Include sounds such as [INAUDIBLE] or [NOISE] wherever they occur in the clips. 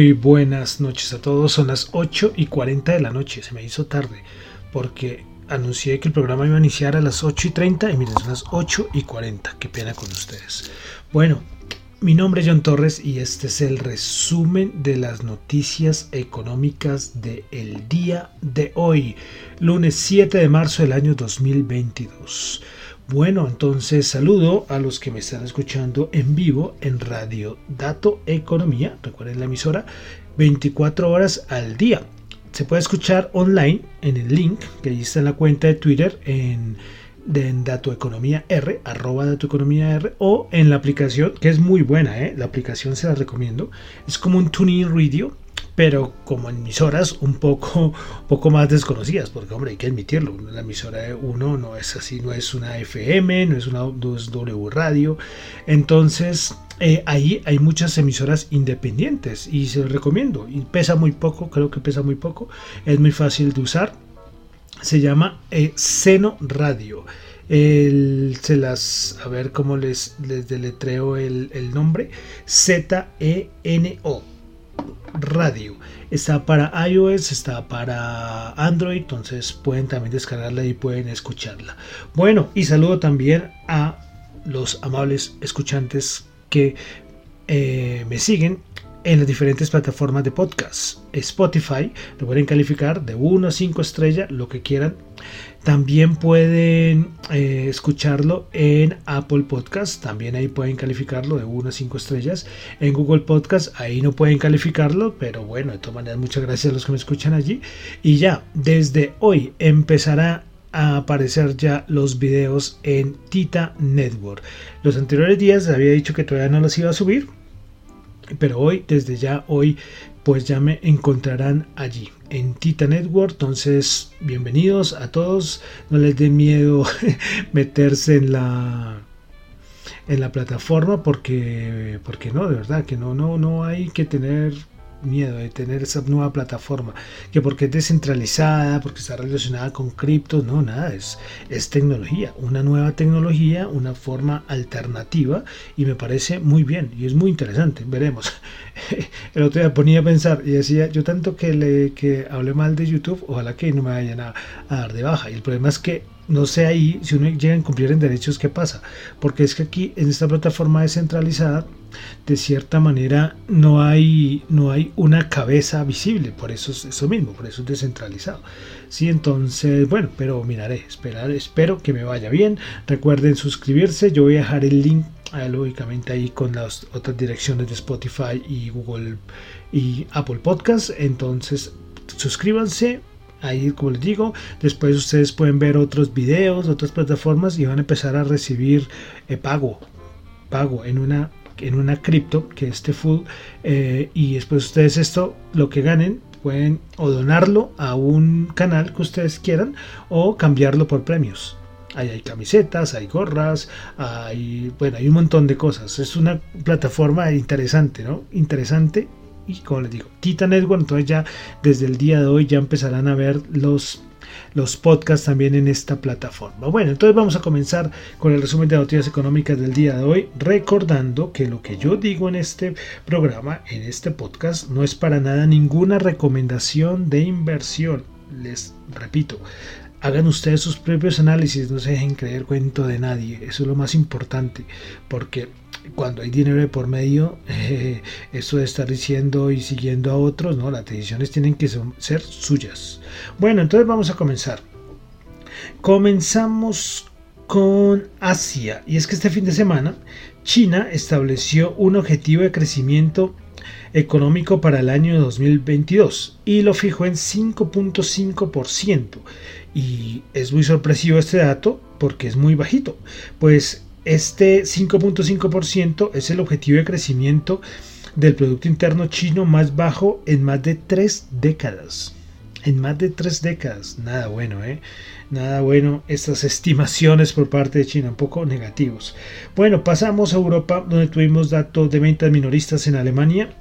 Muy buenas noches a todos, son las 8 y 40 de la noche, se me hizo tarde porque anuncié que el programa iba a iniciar a las 8 y 30 y miren, son las 8 y 40, qué pena con ustedes. Bueno, mi nombre es John Torres y este es el resumen de las noticias económicas del el día de hoy, lunes 7 de marzo del año 2022. Bueno, entonces saludo a los que me están escuchando en vivo en Radio Dato Economía, recuerden la emisora, 24 horas al día. Se puede escuchar online en el link que ahí está en la cuenta de Twitter en, de, Dato Economía R, arroba Dato Economía R, o en la aplicación, que es muy buena, ¿eh? la aplicación se la recomiendo. Es como un tuning radio pero como emisoras un poco, [LAUGHS] poco más desconocidas, porque hombre, hay que admitirlo, la emisora de uno no es así, no es una FM, no es una W radio, entonces eh, ahí hay muchas emisoras independientes y se los recomiendo, y pesa muy poco, creo que pesa muy poco, es muy fácil de usar, se llama eh, Seno Radio. se las, a ver cómo les, les deletreo el, el nombre, Z-E-N-O Radio. Está para iOS, está para Android, entonces pueden también descargarla y pueden escucharla. Bueno, y saludo también a los amables escuchantes que eh, me siguen en las diferentes plataformas de podcast. Spotify, lo pueden calificar de 1 a 5 estrellas, lo que quieran. También pueden eh, escucharlo en Apple Podcast, también ahí pueden calificarlo de 1 a 5 estrellas. En Google Podcast, ahí no pueden calificarlo, pero bueno, de todas maneras, muchas gracias a los que me escuchan allí. Y ya, desde hoy empezará a aparecer ya los videos en Tita Network. Los anteriores días había dicho que todavía no los iba a subir, pero hoy, desde ya hoy, pues ya me encontrarán allí en Tita Network. Entonces, bienvenidos a todos. No les dé miedo [LAUGHS] meterse en la en la plataforma porque porque no, de verdad que no no no hay que tener miedo de tener esa nueva plataforma, que porque es descentralizada, porque está relacionada con criptos, no, nada, es, es tecnología, una nueva tecnología, una forma alternativa y me parece muy bien y es muy interesante, veremos. [LAUGHS] El otro día ponía a pensar y decía, yo tanto que le que hablé mal de YouTube, ojalá que no me vayan a, a dar de baja y el problema es que no sé ahí si uno llega a incumplir en derechos qué pasa, porque es que aquí en esta plataforma descentralizada de cierta manera no hay no hay una cabeza visible, por eso es eso mismo, por eso es descentralizado. Sí, entonces, bueno, pero miraré, esperar, espero que me vaya bien. Recuerden suscribirse, yo voy a dejar el link eh, lógicamente ahí con las otras direcciones de Spotify y Google y Apple Podcast, entonces suscríbanse, Ahí, como les digo, después ustedes pueden ver otros videos, otras plataformas y van a empezar a recibir eh, pago, pago en una en una cripto que este full eh, y después ustedes esto lo que ganen pueden o donarlo a un canal que ustedes quieran o cambiarlo por premios Ahí hay camisetas, hay gorras, hay, bueno, hay un montón de cosas. Es una plataforma interesante, ¿no? Interesante. Y como les digo, Tita Network, entonces ya desde el día de hoy ya empezarán a ver los los podcasts también en esta plataforma. Bueno, entonces vamos a comenzar con el resumen de noticias económicas del día de hoy, recordando que lo que yo digo en este programa, en este podcast, no es para nada ninguna recomendación de inversión. Les repito, hagan ustedes sus propios análisis, no se dejen creer cuento de nadie, eso es lo más importante, porque cuando hay dinero de por medio, [LAUGHS] eso de estar diciendo y siguiendo a otros, no, las decisiones tienen que ser suyas. Bueno, entonces vamos a comenzar. Comenzamos con Asia, y es que este fin de semana China estableció un objetivo de crecimiento económico para el año 2022 y lo fijó en 5.5%. Y es muy sorpresivo este dato porque es muy bajito, pues este 5.5% es el objetivo de crecimiento del Producto Interno chino más bajo en más de tres décadas. En más de tres décadas. Nada bueno, ¿eh? Nada bueno estas estimaciones por parte de China, un poco negativos. Bueno, pasamos a Europa, donde tuvimos datos de ventas minoristas en Alemania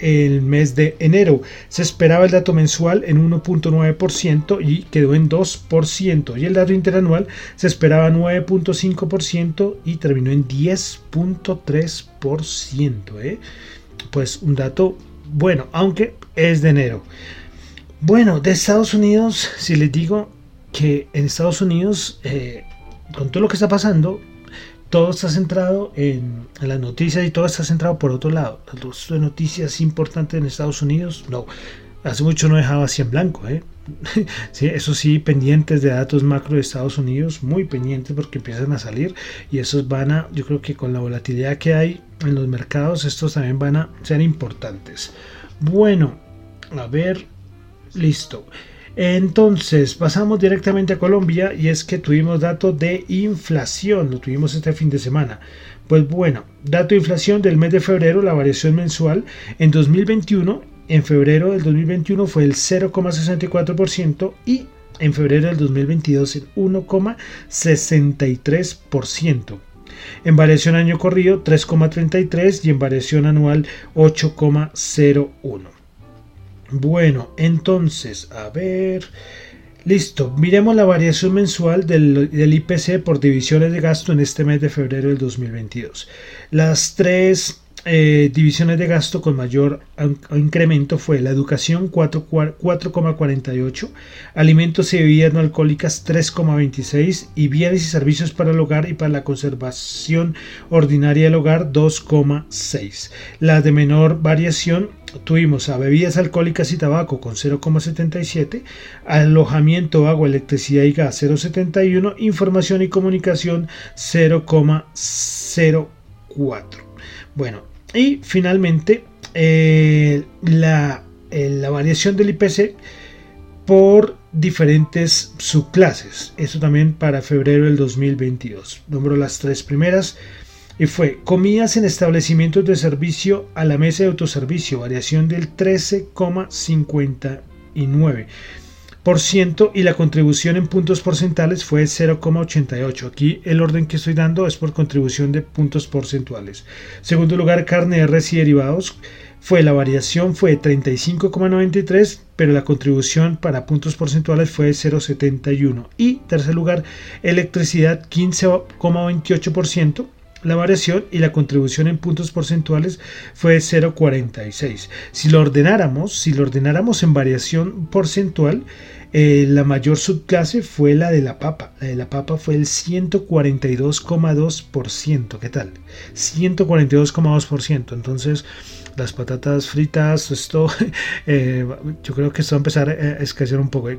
el mes de enero. Se esperaba el dato mensual en 1.9% y quedó en 2%. Y el dato interanual se esperaba 9.5% y terminó en 10.3%. ¿eh? Pues un dato bueno, aunque es de enero. Bueno, de Estados Unidos, si les digo que en Estados Unidos, eh, con todo lo que está pasando, todo está centrado en, las noticias y todo está centrado por otro lado. Las noticias importantes en Estados Unidos, no. Hace mucho no dejaba así en blanco, ¿eh? [LAUGHS] sí, eso sí, pendientes de datos macro de Estados Unidos, muy pendientes porque empiezan a salir y esos van a, yo creo que con la volatilidad que hay en los mercados, estos también van a ser importantes. Bueno, a ver, listo. Entonces, pasamos directamente a Colombia y es que tuvimos datos de inflación, lo tuvimos este fin de semana. Pues bueno, dato de inflación del mes de febrero, la variación mensual en 2021, en febrero del 2021 fue el 0,64% y en febrero del 2022 el 1,63%. En variación año corrido 3,33 y en variación anual 8,01. Bueno, entonces, a ver. Listo, miremos la variación mensual del, IPC por divisiones de gasto en este mes de febrero del 2022. Las tres eh, divisiones de gasto con mayor incremento fue la educación 4,48, alimentos y bebidas no alcohólicas 3,26 y bienes y servicios para el hogar y para la conservación ordinaria del hogar 2,6. La de menor variación tuvimos a bebidas alcohólicas y tabaco con 0,77, alojamiento, agua, electricidad y gas 0,71, información y comunicación 0,04. Bueno, y finalmente eh, la, eh, la variación del IPC por diferentes subclases. Eso también para febrero del 2022. Nombro las tres primeras y fue comidas en establecimientos de servicio a la mesa de autoservicio, variación del 13,59% y la contribución en puntos porcentuales fue 0,88. Aquí el orden que estoy dando es por contribución de puntos porcentuales. Segundo lugar, carne de res y derivados fue la variación fue 35,93, pero la contribución para puntos porcentuales fue 0,71. Y tercer lugar, electricidad 15,28% la variación y la contribución en puntos porcentuales fue 0,46. Si lo ordenáramos, si lo ordenáramos en variación porcentual, eh, la mayor subclase fue la de la papa. La de la papa fue el 142,2%. ¿Qué tal? 142,2%. Entonces, las patatas fritas, esto, [LAUGHS] eh, yo creo que esto va a empezar a escasear un poco.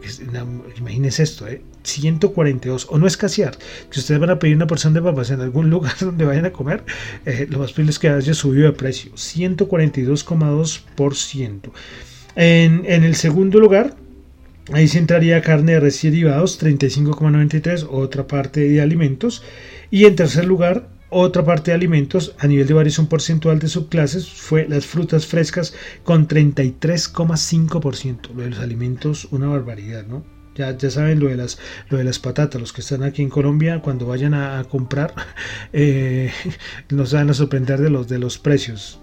Imagínense esto, eh, 142, o no escasear, que ustedes van a pedir una porción de papas en algún [LAUGHS] lugar donde vayan a comer, eh, lo más probable es que haya subido de precio, 142,2%. En, en el segundo lugar, Ahí se entraría carne de res y derivados, 35,93, otra parte de alimentos. Y en tercer lugar, otra parte de alimentos a nivel de variación porcentual de subclases fue las frutas frescas con 33,5%. Lo de los alimentos, una barbaridad, ¿no? Ya, ya saben lo de, las, lo de las patatas, los que están aquí en Colombia, cuando vayan a, comprar, [LAUGHS] eh, [LAUGHS] nos van a sorprender de los, de los precios.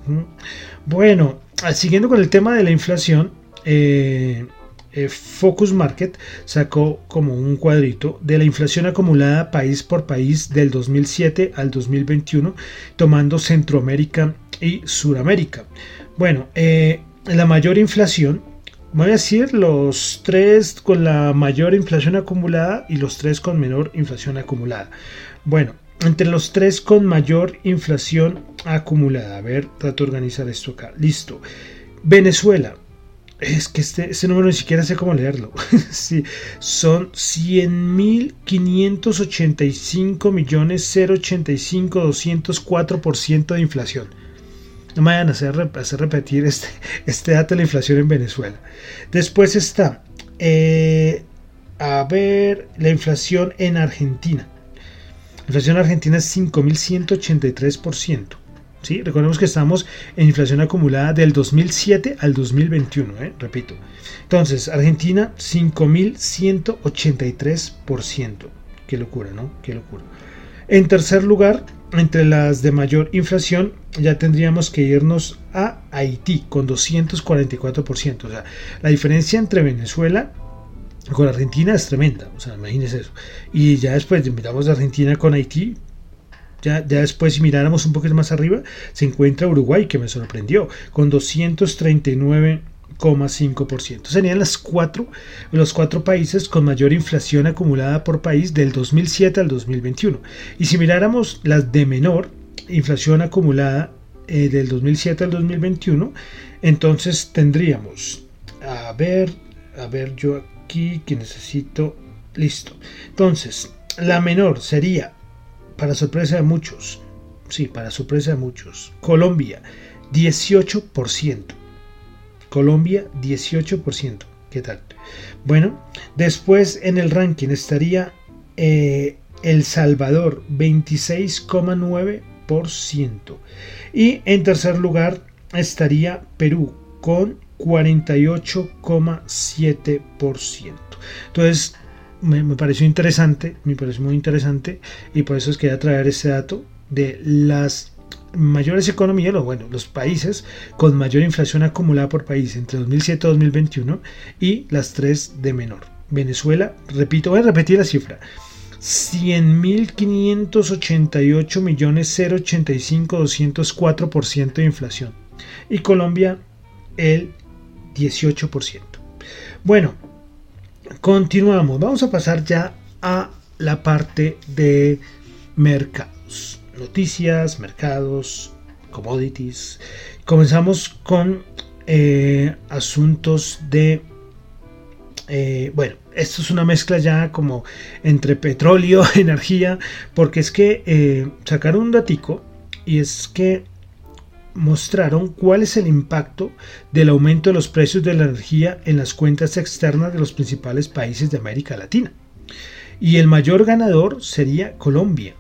Bueno, siguiendo con el tema de la inflación, eh, eh, Focus Market sacó como un cuadrito de la inflación acumulada país por país del 2007 al 2021, tomando Centroamérica y Suramérica. Bueno, eh, la mayor inflación, voy a decir los tres con la mayor inflación acumulada y los tres con menor inflación acumulada. Bueno, entre los tres con mayor inflación acumulada. A ver, trato de organizar esto acá. Listo. Venezuela, es que este, este, número ni siquiera sé cómo leerlo. [LAUGHS] sí, son 100.585 millones 085 204% de inflación. No me vayan a hacer, repetir este, [LAUGHS] este dato de la inflación en Venezuela. Después está, eh, a ver, la inflación en Argentina. La inflación en Argentina es 5.183%. Recordemos que estamos en inflación acumulada del 2007 al 2021, ¿eh? repito. Entonces, Argentina 5.183%. Qué locura, ¿no? Qué locura. En tercer lugar, entre las de mayor inflación, ya tendríamos que irnos a Haití con 244%. O sea, la diferencia entre Venezuela con Argentina es tremenda. O sea, imagínense eso. Y ya después miramos de Argentina con Haití, ya, después, si miráramos un poquito más arriba, se encuentra Uruguay, que me sorprendió, con 239,5%. Serían las cuatro, los cuatro países con mayor inflación acumulada por país del 2007 al 2021. Y si miráramos las de menor inflación acumulada eh, del 2007 al 2021, entonces tendríamos, a ver, a ver yo aquí que necesito, listo. Entonces, la menor sería para sorpresa de muchos, sí, para sorpresa de muchos, Colombia, 18%. Colombia, 18%. ¿Qué tal? Bueno, después en el ranking estaría eh, El Salvador, 26,9%. Y en tercer lugar estaría Perú, con 48,7%. Entonces, me, pareció interesante, me pareció muy interesante y por eso es que voy a traer ese dato de las mayores economías, bueno, los países con mayor inflación acumulada por país entre 2007 y 2021 y las tres de menor. Venezuela, repito, voy a repetir la cifra. 100.588 millones 085 204% de inflación y Colombia el 18%. Bueno, Continuamos, vamos a pasar ya a la parte de mercados, noticias, mercados, commodities. Comenzamos con eh, asuntos de, eh, bueno, esto es una mezcla ya como entre petróleo, [LAUGHS] energía, porque es que eh, sacaron un datico y es que mostraron cuál es el impacto del aumento de los precios de la energía en las cuentas externas de los principales países de América Latina. Y el mayor ganador sería Colombia.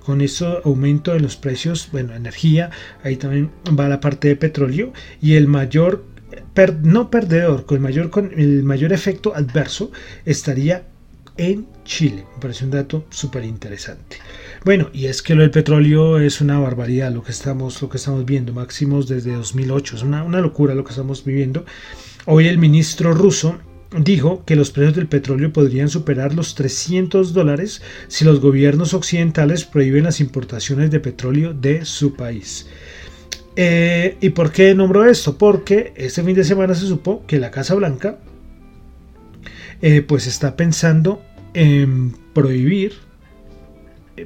Con ese aumento de los precios, bueno, energía, ahí también va la parte de petróleo y el mayor no perdedor, con el mayor con el mayor efecto adverso estaría en Chile. Me parece un dato súper interesante. Bueno, y es que lo del petróleo es una barbaridad lo que estamos, lo que estamos viendo, máximos desde 2008. Es una, una locura lo que estamos viviendo. Hoy el ministro ruso dijo que los precios del petróleo podrían superar los 300 dólares si los gobiernos occidentales prohíben las importaciones de petróleo de su país. Eh, ¿Y por qué nombró esto? Porque este fin de semana se supo que la Casa Blanca eh, pues está pensando en prohibir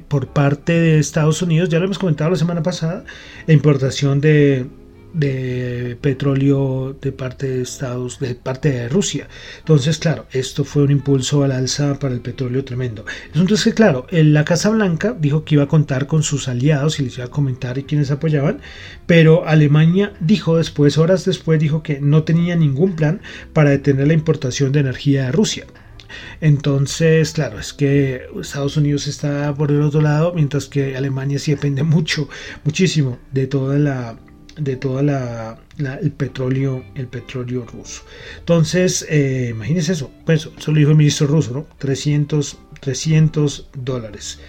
por parte de Estados Unidos, ya lo hemos comentado la semana pasada, la importación de, petróleo de parte de Estados, de parte de Rusia. Entonces, claro, esto fue un impulso al alza para el petróleo tremendo. Entonces, claro, la Casa Blanca dijo que iba a contar con sus aliados y les iba a comentar y quienes apoyaban, pero Alemania dijo después, horas después, dijo que no tenía ningún plan para detener la importación de energía de Rusia. Entonces, claro, es que Estados Unidos está por el otro lado, mientras que Alemania sí depende [LAUGHS] mucho, muchísimo de toda la de toda la, el petróleo el petróleo ruso. Entonces eh, imagínense eso. Pues eso lo dijo el ministro ruso no 300 300 dólares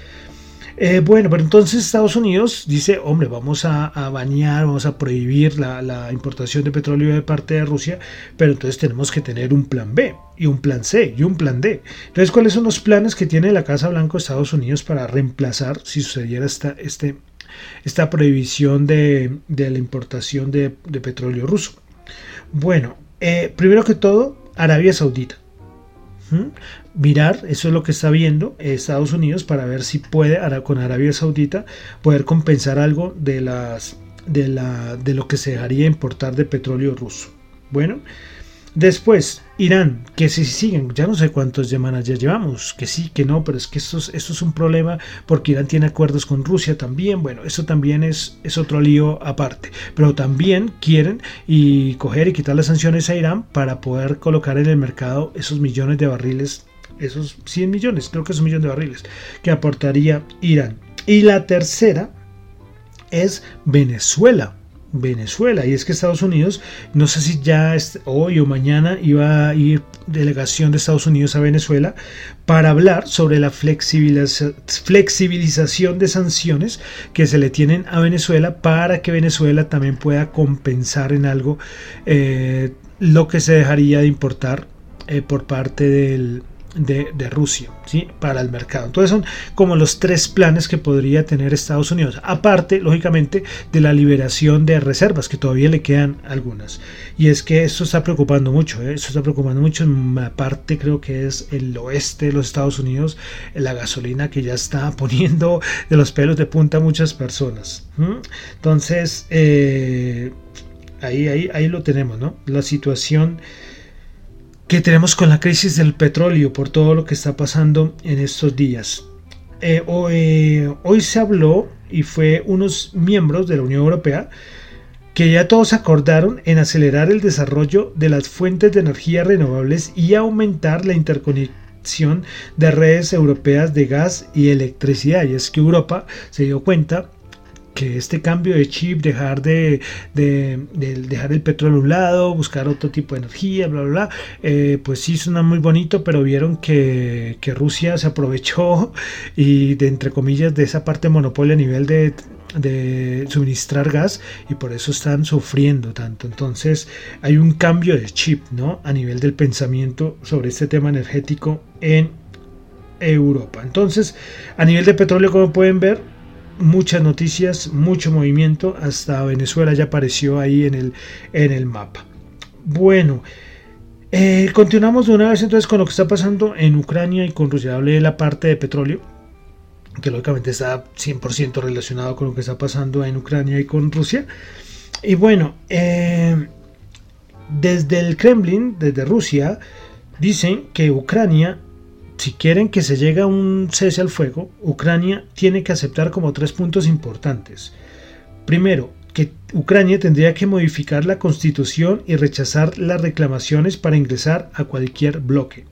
eh, bueno, pero entonces Estados Unidos dice, hombre, vamos a, bañar, vamos a prohibir la, importación de petróleo de parte de Rusia, pero entonces tenemos que tener un plan B y un plan C y un plan D. Entonces, ¿cuáles son los planes que tiene la Casa Blanca de Estados Unidos para reemplazar, si sucediera esta, este, esta prohibición de, la importación de, petróleo ruso? Bueno, eh, primero que todo, Arabia Saudita mirar, eso es lo que está viendo Estados Unidos para ver si puede con Arabia Saudita poder compensar algo de las de lo que se dejaría importar de petróleo ruso. Bueno, Después, Irán, que si siguen, ya no sé cuántos semanas ya llevamos, que sí, que no, pero es que esto es, esto es un problema porque Irán tiene acuerdos con Rusia también, bueno, eso también es, es otro lío aparte, pero también quieren y coger y quitar las sanciones a Irán para poder colocar en el mercado esos millones de barriles, esos 100 millones, creo que es un millón de barriles, que aportaría Irán. Y la tercera es Venezuela. Venezuela. Y es que Estados Unidos, no sé si ya hoy o mañana iba a ir delegación de Estados Unidos a Venezuela para hablar sobre la flexibilización de sanciones que se le tienen a Venezuela para que Venezuela también pueda compensar en algo eh, lo que se dejaría de importar eh, por parte del, de, Rusia ¿sí? para el mercado. Entonces son como los tres planes que podría tener Estados Unidos, aparte, lógicamente, de la liberación de reservas, que todavía le quedan algunas. Y es que esto está preocupando mucho, ¿eh? esto está preocupando mucho, aparte creo que es el oeste de los Estados Unidos, la gasolina que ya está [LAUGHS] poniendo de los pelos de punta a muchas personas. Entonces, eh, ahí, ahí, ahí lo tenemos, ¿no? La situación que tenemos con la crisis del petróleo por todo lo que está pasando en estos días. Eh, hoy, hoy, se habló y fue unos miembros de la Unión Europea que ya todos acordaron en acelerar el desarrollo de las fuentes de energía renovables y aumentar la interconexión de redes europeas de gas y electricidad. Y es que Europa se dio cuenta que este cambio de chip, dejar de, dejar el petróleo a un lado, buscar otro tipo de energía, bla, bla, bla, eh, pues sí suena muy bonito, pero vieron que, Rusia se aprovechó [LAUGHS] y de entre comillas de esa parte monopolio a nivel de, de suministrar gas y por eso están sufriendo tanto. Entonces hay un cambio de chip, ¿no? A nivel del pensamiento sobre este tema energético en Europa. Entonces, a nivel de petróleo, como pueden ver, muchas noticias, mucho movimiento, hasta Venezuela ya apareció ahí en el, en el mapa. Bueno, eh, continuamos de una vez entonces con lo que está pasando en Ucrania y con Rusia. Hablé de la parte de petróleo, que lógicamente está 100% relacionado con lo que está pasando en Ucrania y con Rusia. Y bueno, eh, desde el Kremlin, desde Rusia, dicen que Ucrania si quieren que se llegue a un cese al fuego, Ucrania tiene que aceptar como tres puntos importantes. Primero, que Ucrania tendría que modificar la constitución y rechazar las reclamaciones para ingresar a cualquier bloque.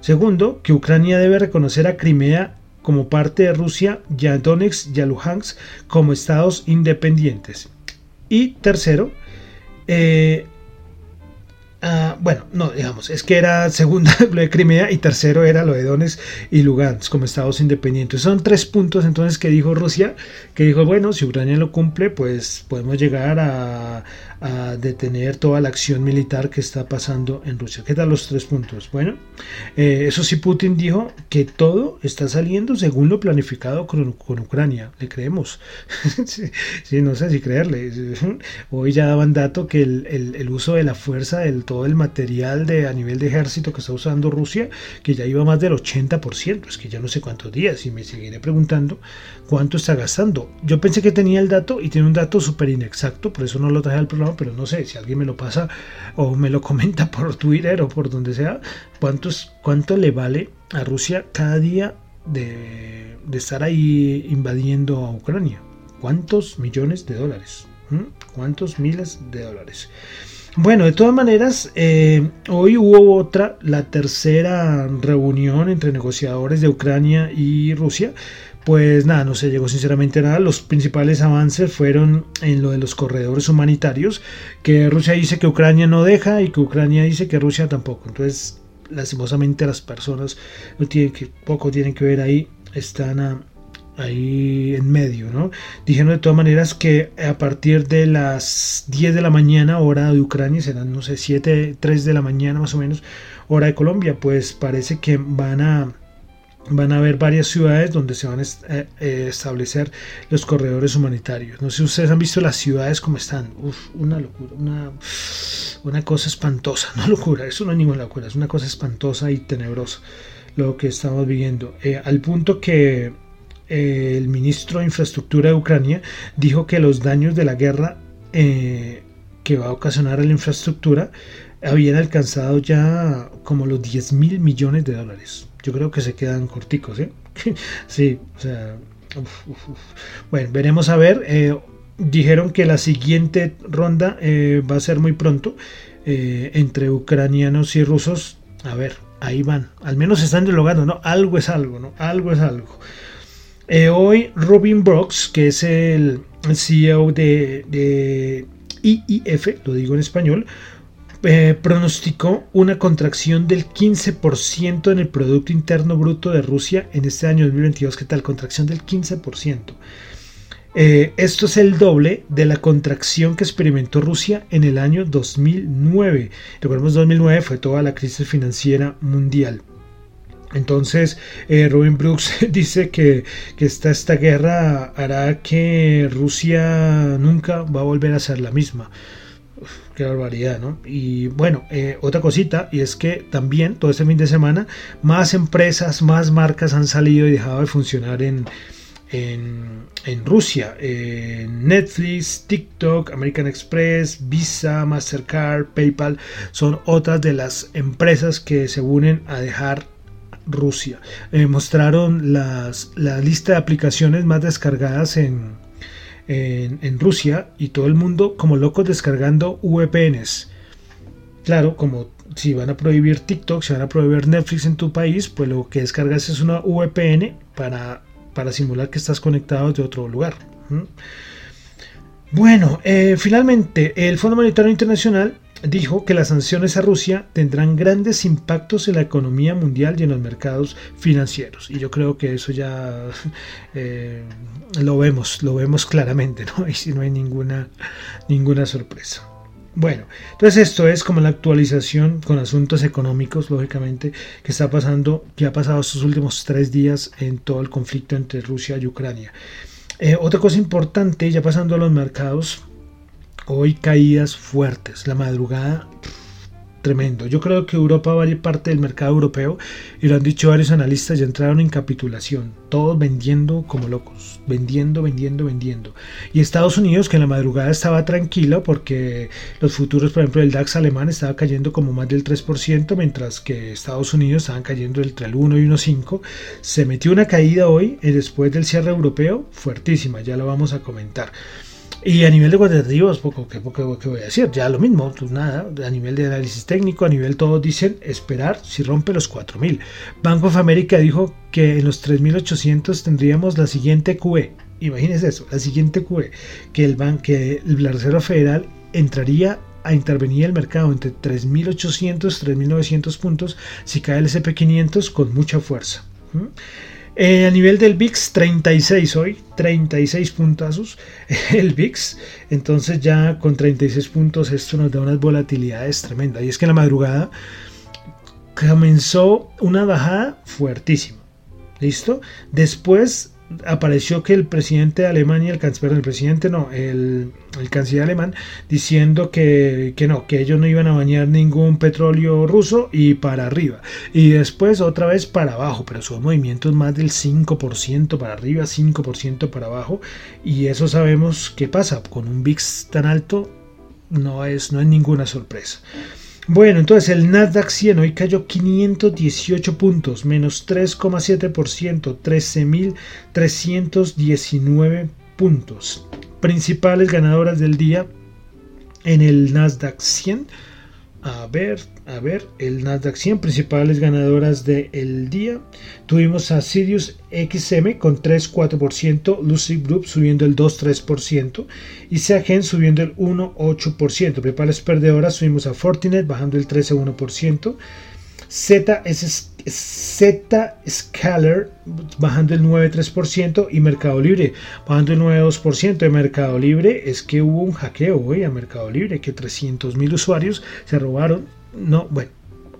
Segundo, que Ucrania debe reconocer a Crimea como parte de Rusia y a Donetsk y a Luhansk como estados independientes. Y tercero, eh, Ah, bueno, no, digamos, es que era segunda [LAUGHS] lo de Crimea y tercero era lo de Donetsk y Lugansk como estados independientes. Son tres puntos entonces que dijo Rusia, que dijo, bueno, si Ucrania lo cumple, pues podemos llegar a, a detener toda la acción militar que está pasando en Rusia. ¿Qué tal los tres puntos? Bueno, eh, eso sí, Putin dijo que todo está saliendo según lo planificado con, Ucrania. Le creemos. [LAUGHS] sí, no sé si creerle. [LAUGHS] Hoy ya daban dato que el, uso de la fuerza, del todo el material de, a nivel de ejército que está usando Rusia, que ya iba más del 80%. Es que ya no sé cuántos días y me seguiré preguntando cuánto está gastando. Yo pensé que tenía el dato y tiene un dato súper inexacto, por eso no lo traje al programa pero no sé, si alguien me lo pasa o me lo [LAUGHS] comenta por Twitter o por donde sea, ¿cuántos, ¿cuánto le vale a Rusia cada día de, estar ahí invadiendo a Ucrania? ¿Cuántos millones de dólares? ¿Mm? ¿Cuántos miles de dólares? Bueno, de todas maneras, eh, hoy hubo otra, la tercera reunión entre negociadores de Ucrania y Rusia, pues nada, no se llegó sinceramente a nada. Los principales avances fueron en lo de los corredores humanitarios, que Rusia dice que Ucrania no deja y que Ucrania dice que Rusia tampoco. Entonces, lastimosamente las personas que, poco tienen que ver ahí, están ahí en medio, ¿no? Dijeron de todas maneras que a partir de las 10 de la mañana, hora de Ucrania, serán, no sé, 7, 3 de la mañana más o menos, hora de Colombia, pues parece que van a van a haber varias ciudades donde se van a eh, eh, establecer los corredores humanitarios. No sé si ustedes han visto las ciudades como están. Uf, una locura, una, cosa espantosa. [LAUGHS] No locura, eso no es ninguna locura, es una cosa espantosa y tenebrosa lo que estamos viviendo. Eh, al punto que el ministro de Infraestructura de Ucrania dijo que los daños de la guerra que va a ocasionar a la infraestructura habían alcanzado ya como los 10 mil millones de dólares yo creo que se quedan corticos, ¿eh? [LAUGHS] sí, o sea, bueno, veremos a ver. Eh, dijeron que la siguiente ronda eh, va a ser muy pronto eh, entre ucranianos y rusos. A ver, ahí van. Al menos están dialogando, ¿no? Algo es algo, ¿no? Algo es algo. hoy Robin Brooks, que es el CEO de, de IIF, lo digo en español, eh, pronosticó una contracción del 15% en el Producto Interno Bruto de Rusia en este año 2022. ¿Qué tal? Contracción del 15%. Eh, esto es el doble de la contracción que experimentó Rusia en el año 2009. Recordemos, 2009 fue toda la crisis financiera mundial. Entonces, eh, Robin Brooks [LAUGHS] dice que, que esta, esta guerra hará que Rusia nunca va a volver a ser la misma qué barbaridad, ¿no? Y bueno, eh, otra cosita, y es que también todo este fin de semana, más empresas, más marcas han salido y dejado de funcionar en, en, Rusia. Netflix, TikTok, American Express, Visa, Mastercard, PayPal son otras de las empresas que se unen a dejar Rusia. Eh, mostraron las, la lista de aplicaciones más descargadas en, en, Rusia y todo el mundo como locos descargando VPNs. Claro, como si van a prohibir TikTok, si van a prohibir Netflix en tu país, pues lo que descargas es una VPN para, para simular que estás conectado de otro lugar. Bueno, eh, finalmente el Fondo Monetario Internacional dijo que las sanciones a Rusia tendrán grandes impactos en la economía mundial y en los mercados financieros. Y yo creo que eso ya [LAUGHS] eh, lo vemos, lo vemos claramente, ¿no? [LAUGHS] Y si no hay ninguna, ninguna sorpresa. Bueno, entonces esto es como la actualización con asuntos económicos, lógicamente, que está pasando, que ha pasado estos últimos tres días en todo el conflicto entre Rusia y Ucrania. Eh, otra cosa importante, ya pasando a los mercados, Hoy caídas fuertes, la madrugada tremendo. Yo creo que Europa vale parte del mercado europeo y lo han dicho varios analistas, ya entraron en capitulación, todos vendiendo como locos, vendiendo, vendiendo, vendiendo. Y Estados Unidos que en la madrugada estaba tranquilo porque los futuros, por ejemplo, el DAX alemán estaba cayendo como más del 3%, mientras que Estados Unidos estaban cayendo entre el 1 y 1,5. Se metió una caída hoy y después del cierre europeo fuertísima, ya lo vamos a comentar. Y a nivel de cuantitativos, poco que poco voy a decir, ya lo mismo, pues nada, a nivel de análisis técnico, a nivel todos dicen esperar si rompe los 4000. Bank of America dijo que en los 3800 tendríamos la siguiente QE. Imagínense eso, la siguiente QE, que el banco, que la Reserva Federal entraría a intervenir el mercado entre 3.800 3.900 puntos si cae el SP500 con mucha fuerza. Eh, a nivel del VIX, 36 hoy, 36 puntazos [LAUGHS] el VIX. Entonces ya con 36 puntos esto nos da unas volatilidades tremendas. Y es que en la madrugada comenzó una bajada fuertísima. ¿Listo? Después apareció que el presidente de Alemania, el canciller, el presidente no, el, canciller alemán, diciendo que, que, no, que ellos no iban a bañar ningún petróleo ruso y para arriba. Y después otra vez para abajo, pero son movimientos más del 5% para arriba, 5% para abajo. Y eso sabemos qué pasa, con un VIX tan alto no es, no es ninguna sorpresa. Bueno, entonces el Nasdaq 100 hoy cayó 518 puntos, menos 3,7%, 13.319 puntos. Principales ganadoras del día en el Nasdaq 100. A ver, a ver, el Nasdaq 100 principales ganadoras del día. Tuvimos a Sirius XM con 3,4%, Lucid Group subiendo el 2,3% y Seagen subiendo el 1,8%. Principales perdedoras tuvimos a Fortinet bajando el 13,1%, Z, Z Scalar bajando el 9,3% y Mercado Libre bajando el 9,2%. De Mercado Libre es que hubo un hackeo hoy a Mercado Libre que 300 mil usuarios se robaron. No, bueno,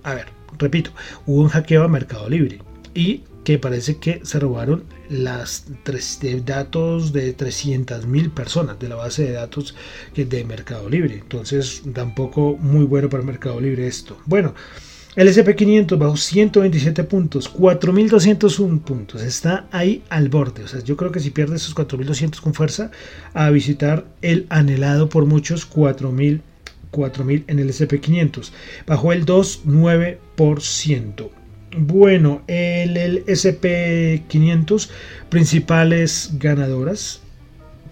a ver, repito, hubo un hackeo a Mercado Libre y que parece que se robaron las tres, datos de 300 mil personas de la base de datos de Mercado Libre. Entonces, tampoco muy bueno para Mercado Libre esto. Bueno. El SP500 bajó 127 puntos, 4.201 puntos. Está ahí al borde. O sea, yo creo que si pierde esos 4.200 con fuerza, a visitar el anhelado por muchos 4.000 4.000 en el SP500. Bajó el 2,9%. Bueno, el, el SP500, principales ganadoras.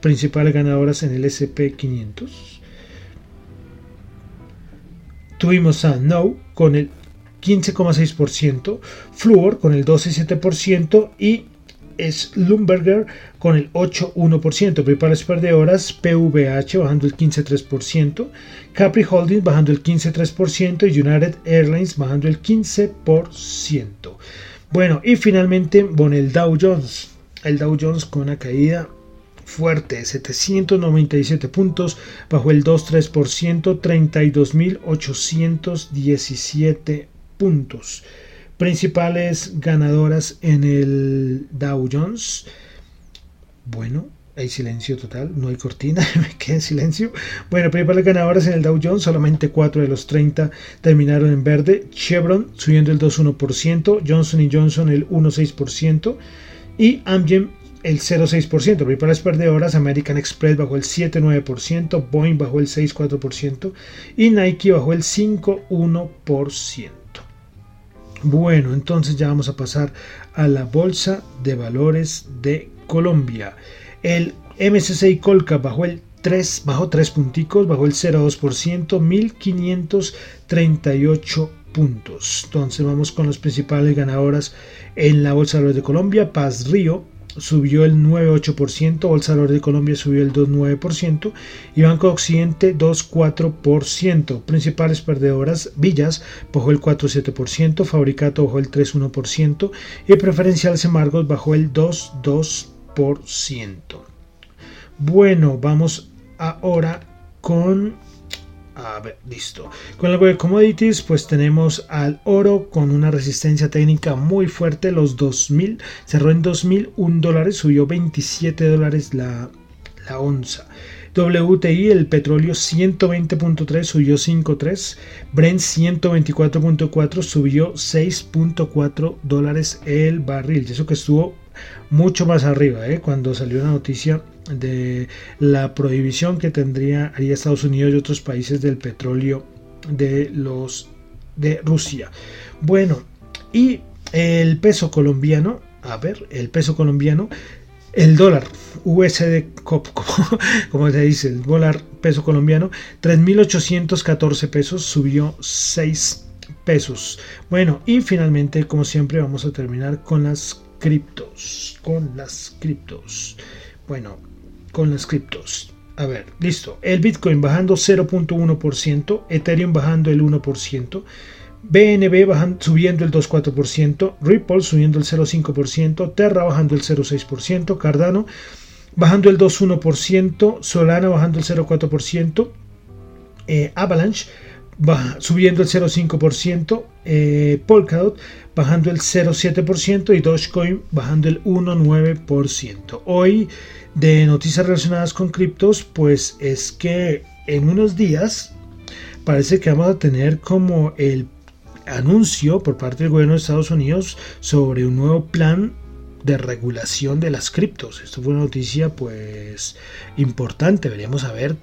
Principales ganadoras en el SP500. Tuvimos a No con el 15,6%, Fluor con el 12,7% y Slumberger con el 8,1%, principales perdedoras PVH bajando el 15,3%, Capri Holdings bajando el 15,3% y United Airlines bajando el 15%. Bueno, y finalmente, bueno, el Dow Jones, el Dow Jones con una caída fuerte, 797 puntos, bajo el 2,3%, 32.817 puntos. Principales ganadoras en el Dow Jones. Bueno, hay silencio total, no hay cortina, [LAUGHS] me quedé en silencio. Bueno, principales ganadoras en el Dow Jones, solamente 4 de los 30 terminaron en verde. Chevron subiendo el 2,1%, Johnson Johnson el 1,6% y Amgen el 0,6%. Principales perdedoras, American Express bajó el 7,9%, Boeing bajó el 6,4% y Nike bajó el 5,1%. Bueno, entonces ya vamos a pasar a la Bolsa de Valores de Colombia. El MSCI Colca bajó el 3, bajó 3 punticos, bajó el 0,2%, 1538 puntos. Entonces vamos con las principales ganadoras en la Bolsa de Valores de Colombia. Paz Río subió el 9,8%, Bolsa de Colombia subió el 2,9% y Banco de Occidente 2,4%. Principales perdedoras, Villas bajó el 4,7%, Fabricato bajó el 3,1% y Preferencial Semargos bajó el 2,2%. Bueno, vamos ahora con a ver, listo. Con algo de commodities, pues tenemos al oro con una resistencia técnica muy fuerte, los 2000, cerró en 2001 dólares, subió 27 dólares la, la onza. WTI, el petróleo 120.3 subió 5.3, Brent 124.4 subió 6.4 dólares el barril. Y eso que estuvo mucho más arriba, ¿eh? cuando salió la noticia de la prohibición que tendría haría Estados Unidos y otros países del petróleo de los de Rusia. Bueno, y el peso colombiano, a ver, el peso colombiano, el dólar USD [LAUGHS] como, como se dice, el dólar peso colombiano, 3.814 pesos, subió 6 pesos. Bueno, y finalmente, como siempre, vamos a terminar con las criptos, con las criptos. Bueno, con las criptos. A ver, listo. El Bitcoin bajando 0.1%, Ethereum bajando el 1%, BNB bajando, subiendo el 2.4%, Ripple subiendo el 0.5%, Terra bajando el 0.6%, Cardano bajando el 2.1%, Solana bajando el 0.4%, eh, Avalanche subiendo el 0,5%, eh, Polkadot bajando el 0,7% y Dogecoin bajando el 1,9%. Hoy de noticias relacionadas con criptos, pues es que en unos días parece que vamos a tener como el anuncio por parte del gobierno de Estados Unidos sobre un nuevo plan de regulación de las criptos. Esto fue una noticia pues importante. Veremos a ver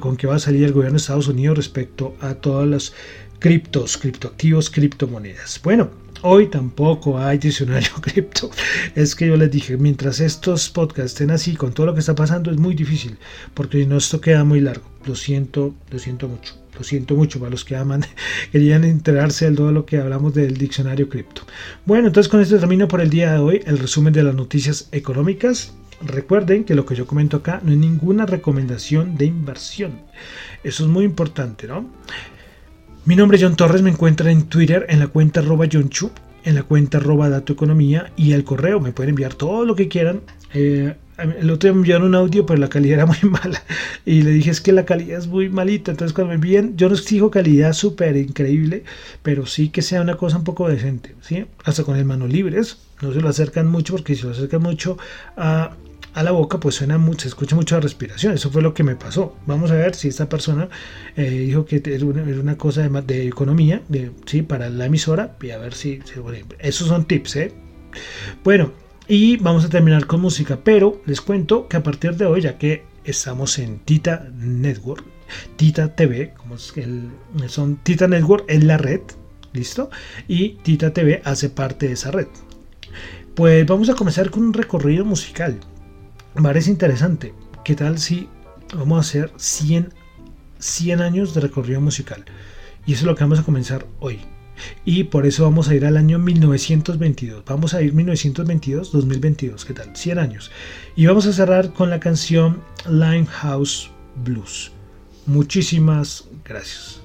con qué va a salir el gobierno de Estados Unidos respecto a todas las criptos, criptoactivos, criptomonedas. Bueno, hoy tampoco hay diccionario [LAUGHS] cripto. Es que yo les dije, mientras estos podcasts estén así, con todo lo que está pasando, es muy difícil, porque no esto queda muy largo. Lo siento, lo siento mucho. Lo siento mucho para los que aman, [LAUGHS] querían enterarse de todo lo que hablamos del diccionario cripto. Bueno, entonces con esto termino por el día de hoy el resumen de las noticias económicas. Recuerden que lo que yo comento acá no es ninguna recomendación de inversión. Eso es muy importante, ¿no? Mi nombre es John Torres, me encuentran en Twitter en la cuenta arroba John en la cuenta arroba Dato Economía y el correo. Me pueden enviar todo lo que quieran. Eh, el otro día me enviaron un audio, pero la calidad era [LAUGHS] muy mala. Y le dije, es que la calidad es muy malita. Entonces, cuando me envíen, yo no exijo calidad súper increíble, pero sí que sea una cosa un poco decente. ¿sí? Hasta con el manos libres. No se lo acercan mucho, porque si lo acercan mucho a a la boca, pues suena mucho, se escucha mucho la respiración. Eso fue lo que me pasó. Vamos a ver si esta persona eh, dijo que era una, cosa de, economía, sí, para la emisora, y a ver si, esos son tips, ¿eh? Bueno, y vamos a terminar con música, pero les cuento que a partir de hoy, ya que estamos en Tita Network, Tita TV, como es el, son Tita Network es la red, ¿listo? Y Tita TV hace parte de esa red. Pues vamos a comenzar con un recorrido musical parece interesante. ¿Qué tal si vamos a hacer 100, 100 años de recorrido musical? Y eso es lo que vamos a comenzar hoy. Y por eso vamos a ir al año 1922. Vamos a ir 1922-2022. ¿Qué tal? 100 años. Y vamos a cerrar con la canción Limehouse Blues. Muchísimas gracias.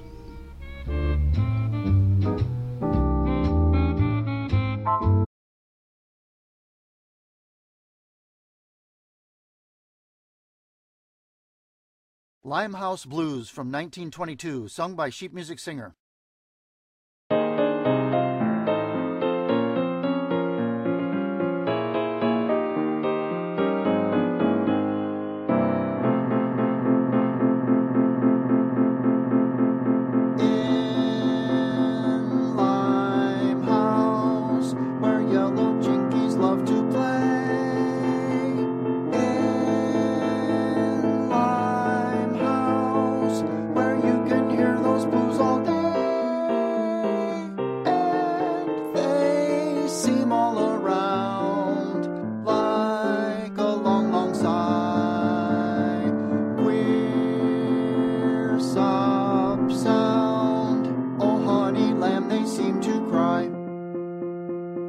Limehouse Blues from 1922, sung by sheet music singer.